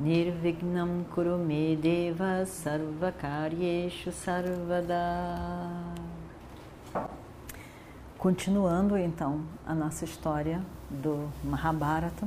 Nirvignam Kurume Deva Sarvakaryeshu Sarvada Continuando então a nossa história do Mahabharata.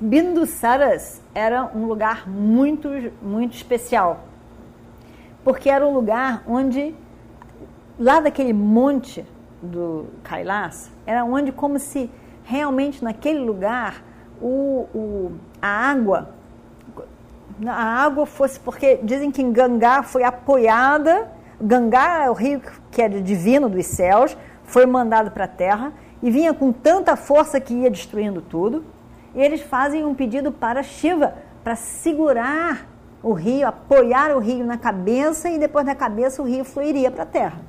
Bindusaras era um lugar muito, muito especial, porque era um lugar onde, lá daquele monte do Kailas, era onde como se realmente naquele lugar o, o, a água a água fosse porque dizem que em Gangá foi apoiada Gangá é o rio que é divino dos céus foi mandado para a terra e vinha com tanta força que ia destruindo tudo. E eles fazem um pedido para Shiva para segurar o rio apoiar o rio na cabeça e depois na cabeça o rio fluiria para a terra.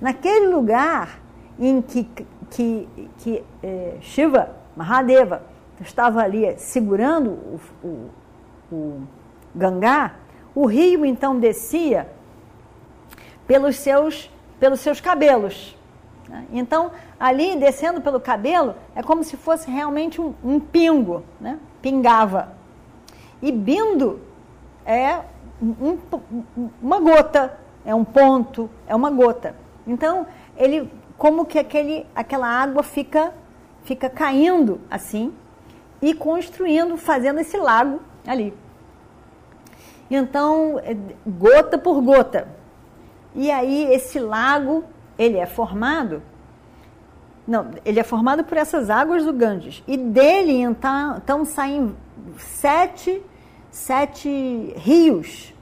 Naquele lugar em que, que, que eh, Shiva Mahadeva estava ali segurando o, o, o Gangá, o rio então descia pelos seus, pelos seus cabelos. Né? Então, ali descendo pelo cabelo, é como se fosse realmente um, um pingo, né? pingava. E bindo é um, uma gota, é um ponto, é uma gota. Então, ele, como que aquele, aquela água fica, fica caindo assim, e construindo, fazendo esse lago ali. Então, é, gota por gota. E aí esse lago, ele é formado não, ele é formado por essas águas do Ganges. E dele, então, então saem sete, sete rios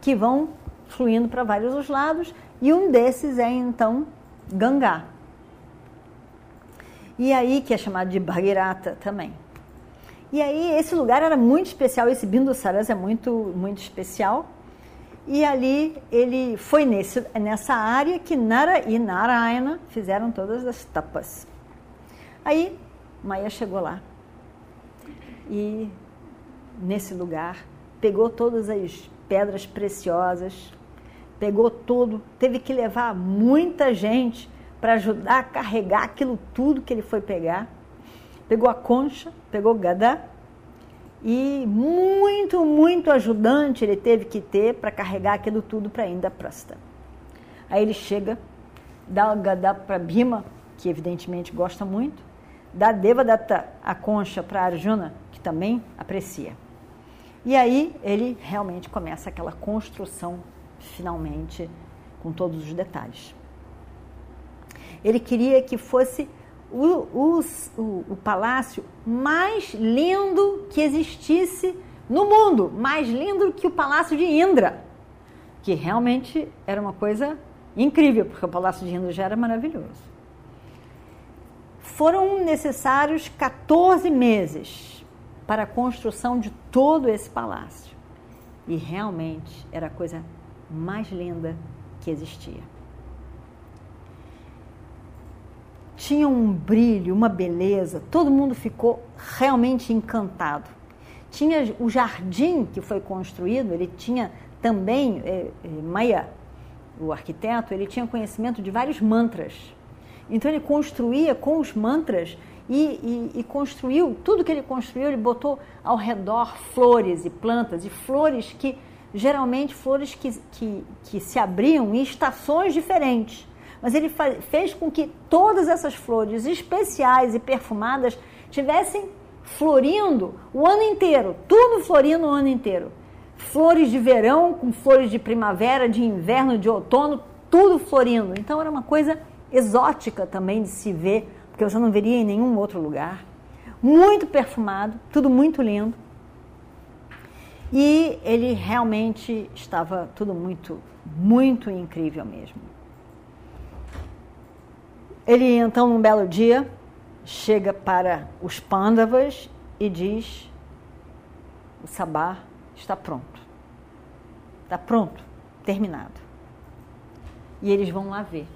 que vão fluindo para vários os lados. E um desses é, então, Gangá. E aí, que é chamado de Bhagirata também. E aí esse lugar era muito especial, esse Bindu Saras é muito, muito especial. E ali ele foi nesse, nessa área que Nara e Narayana fizeram todas as tapas. Aí Maia chegou lá e nesse lugar pegou todas as pedras preciosas, pegou tudo, teve que levar muita gente para ajudar a carregar aquilo tudo que ele foi pegar pegou a concha, pegou o gadá e muito, muito ajudante ele teve que ter para carregar aquilo tudo para Indraprasta. Aí ele chega, dá o gadá para Bhima, que evidentemente gosta muito, dá Devadatta a concha para Arjuna, que também aprecia. E aí ele realmente começa aquela construção, finalmente, com todos os detalhes. Ele queria que fosse o, o, o, palácio mais lindo que existisse no mundo, mais lindo que o palácio de Indra, que realmente era uma coisa incrível, porque o palácio de Indra já era maravilhoso. Foram necessários 14 meses para a construção de todo esse palácio. E realmente era a coisa mais linda que existia. Tinha um brilho, uma beleza, todo mundo ficou realmente encantado. Tinha o jardim que foi construído, ele tinha também, é, é, Maia, o arquiteto, ele tinha conhecimento de vários mantras. Então ele construía com os mantras e, e, e, construiu, tudo que ele construiu, ele botou ao redor flores e plantas, e flores que, geralmente, flores que, que, que se abriam em estações diferentes mas ele fez com que todas essas flores especiais e perfumadas tivessem florindo o ano inteiro, tudo florindo o ano inteiro. Flores de verão com flores de primavera, de inverno, de outono, tudo florindo. Então era uma coisa exótica também de se ver, porque você não veria em nenhum outro lugar. Muito perfumado, tudo muito lindo. E ele realmente estava tudo muito, muito incrível mesmo. Ele então, num belo dia, chega para os Pandavas e diz: o sabá está pronto. está pronto, terminado. E eles vão lá ver.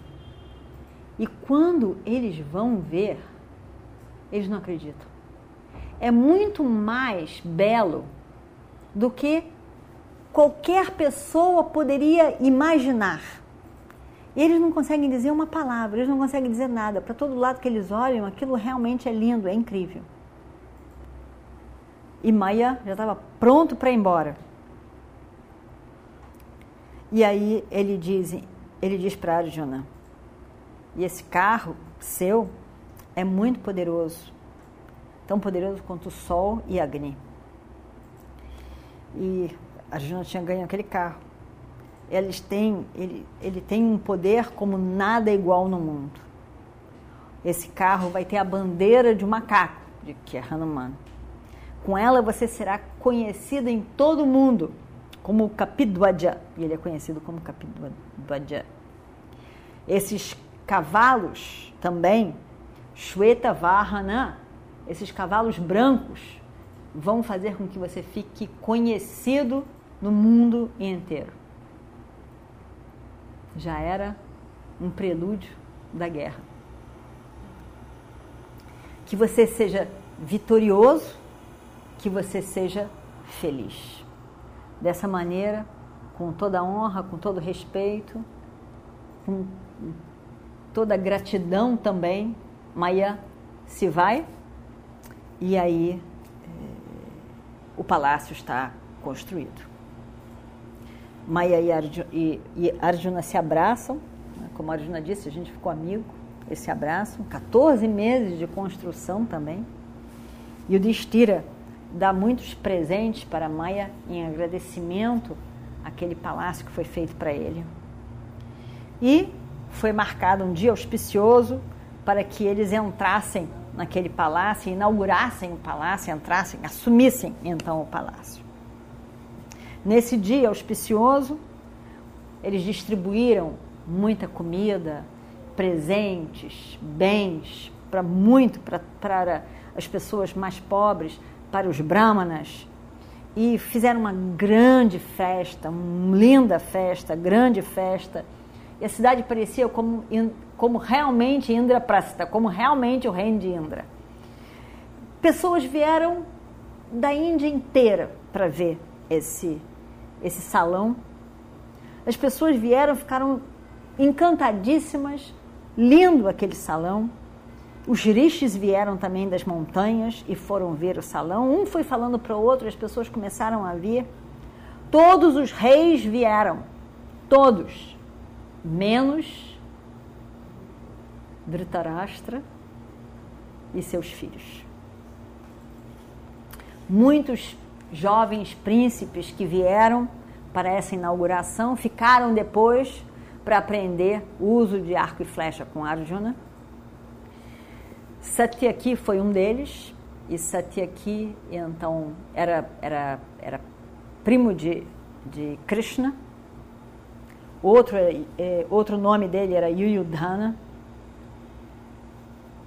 E quando eles vão ver, eles não acreditam. É muito mais belo do que qualquer pessoa poderia imaginar. Eles não conseguem dizer uma palavra, eles não conseguem dizer nada. Para todo lado que eles olham, aquilo realmente é lindo, é incrível. E Maia já estava pronto para ir embora. E aí ele diz, ele diz para Arjuna, e esse carro seu é muito poderoso, tão poderoso quanto o sol e Agni. E Arjuna tinha ganho aquele carro. Eles têm, ele, ele tem um poder como nada igual no mundo. Esse carro vai ter a bandeira de um macaco, de que é Hanuman. Com ela você será conhecida em todo o mundo como Kapidwaja. E ele é conhecido como Kapidwaja. Esses cavalos também, Shweta Vahana, esses cavalos brancos, vão fazer com que você fique conhecido no mundo inteiro. Já era um prelúdio da guerra. Que você seja vitorioso, que você seja feliz. Dessa maneira, com toda honra, com todo respeito, com toda gratidão também, Maia se vai e aí eh, o palácio está construído. Maia e Arjuna, e, e Arjuna se abraçam, né? como Arjuna disse, a gente ficou amigo, eles se abraçam, 14 meses de construção também. E o Destira dá muitos presentes para Maia em agradecimento àquele palácio que foi feito para ele. E foi marcado um dia auspicioso para que eles entrassem naquele palácio, inaugurassem o palácio, entrassem, assumissem então o palácio. Nesse dia auspicioso, eles distribuíram muita comida, presentes, bens para muito para, as pessoas mais pobres, para os brahmanas e fizeram uma grande festa, uma linda festa, grande festa. E a cidade parecia como, como realmente Indraprasta, como realmente o reino de Indra. Pessoas vieram da Índia inteira para ver esse esse salão. As pessoas vieram, ficaram encantadíssimas, lindo aquele salão. Os rishis vieram também das montanhas e foram ver o salão. Um foi falando para o outro, as pessoas começaram a vir. Todos os reis vieram, todos, menos Dhritarashtra e seus filhos. Muitos jovens príncipes que vieram para essa inauguração ficaram depois para aprender o uso de arco e flecha com Arjuna. Satyaki foi um deles, e Satyaki então era, era, era primo de, de Krishna. Outro, é, outro nome dele era Yuyudhana.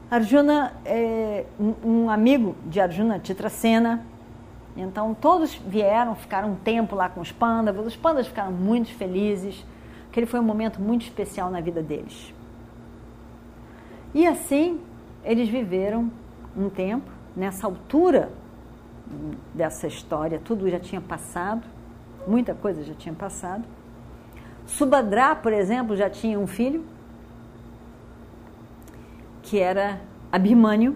Arjuna, é, um, amigo de Arjuna, Titracena, então todos vieram, ficaram um tempo lá com os pandas, os pandas ficaram muito felizes, aquele foi um momento muito especial na vida deles. E assim eles viveram um tempo, nessa altura dessa história, tudo já tinha passado, muita coisa já tinha passado. Subhadra, por exemplo, já tinha um filho, que era Abhimanyu,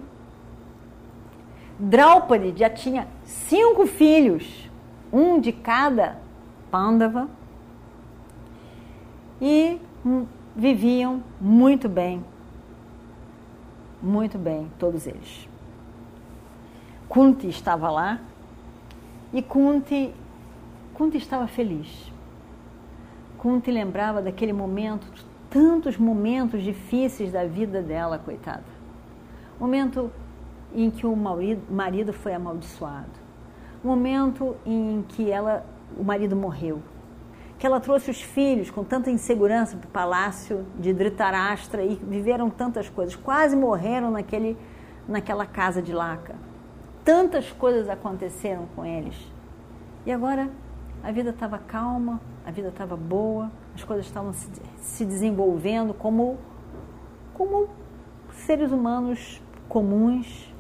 Draupadi já tinha cinco filhos, um de cada Pandava, e viviam muito bem, muito bem, todos eles. Kunti estava lá e Kunti, Kunti estava feliz. Kunti lembrava daquele momento, tantos momentos difíceis da vida dela, coitada. Momento em que o marido foi amaldiçoado, momento em que ela, o marido morreu, que ela trouxe os filhos com tanta insegurança para o palácio de Dhritarashtra e viveram tantas coisas, quase morreram naquele, naquela casa de laca. Tantas coisas aconteceram com eles. E agora a vida estava calma, a a vida estava boa, as coisas estavam se, se desenvolvendo como, como seres humanos comuns.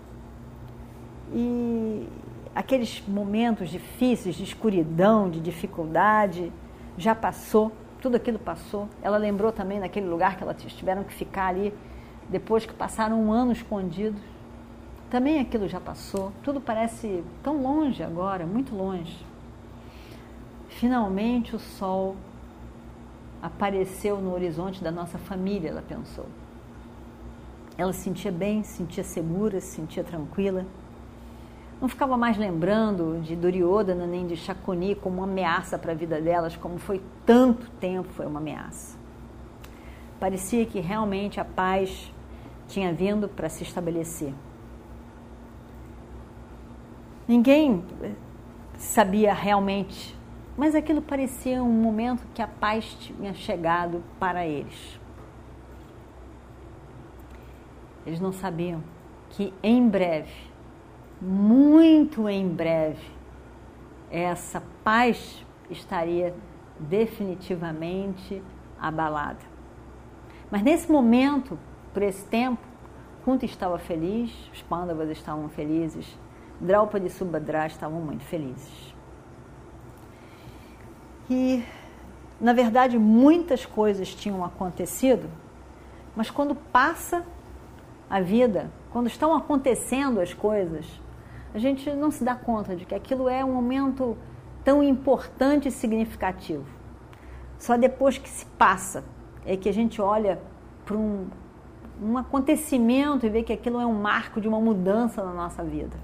E aqueles momentos difíceis de escuridão, de dificuldade, já passou, tudo aquilo passou. Ela lembrou também naquele lugar que elas tiveram que ficar ali depois que passaram um ano escondidos. Também aquilo já passou, tudo parece tão longe agora, muito longe. Finalmente o sol apareceu no horizonte da nossa família, ela pensou. Ela se sentia bem, se sentia segura, se sentia tranquila. Não ficava mais lembrando de Duryodhana nem de Shakuni como uma ameaça para a vida delas, como foi tanto tempo foi uma ameaça. Parecia que realmente a paz tinha vindo para se estabelecer. Ninguém sabia realmente, mas aquilo parecia um momento que a paz tinha chegado para eles. Eles não sabiam que em breve muito em breve, essa paz estaria definitivamente abalada. Mas nesse momento, por esse tempo, Kunti estava feliz, os Pandavas estavam felizes, Draupadi e Subhadra estavam muito felizes. E, na verdade, muitas coisas tinham acontecido, mas quando passa a vida, quando estão acontecendo as coisas, a gente não se dá conta de que aquilo é um momento tão importante e significativo. Só depois que se passa é que a gente olha para um, um acontecimento e vê que aquilo é um marco de uma mudança na nossa vida.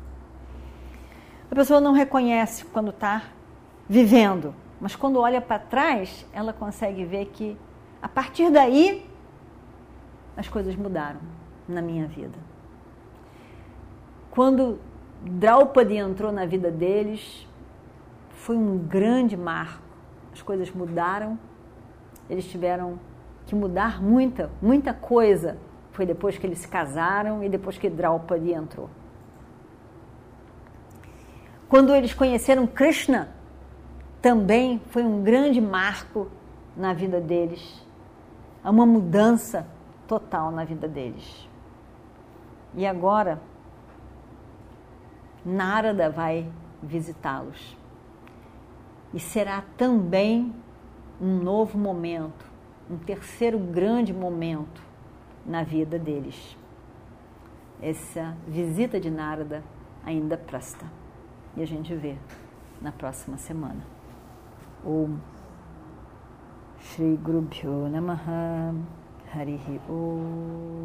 A pessoa não reconhece quando está vivendo, mas quando olha para trás, ela consegue ver que a partir daí as coisas mudaram na minha vida. Quando Draupadi entrou na vida deles, foi um grande marco. As coisas mudaram, eles tiveram que mudar muita, muita coisa. Foi depois que eles se casaram e depois que Draupadi entrou. Quando eles conheceram Krishna, também foi um grande marco na vida deles. Uma mudança total na vida deles. E agora, Narada vai visitá-los. E será também um novo momento, um terceiro grande momento na vida deles. Essa visita de Narada ainda presta. E a gente vê na próxima semana. Om Shri Guru Namaha Harihi Om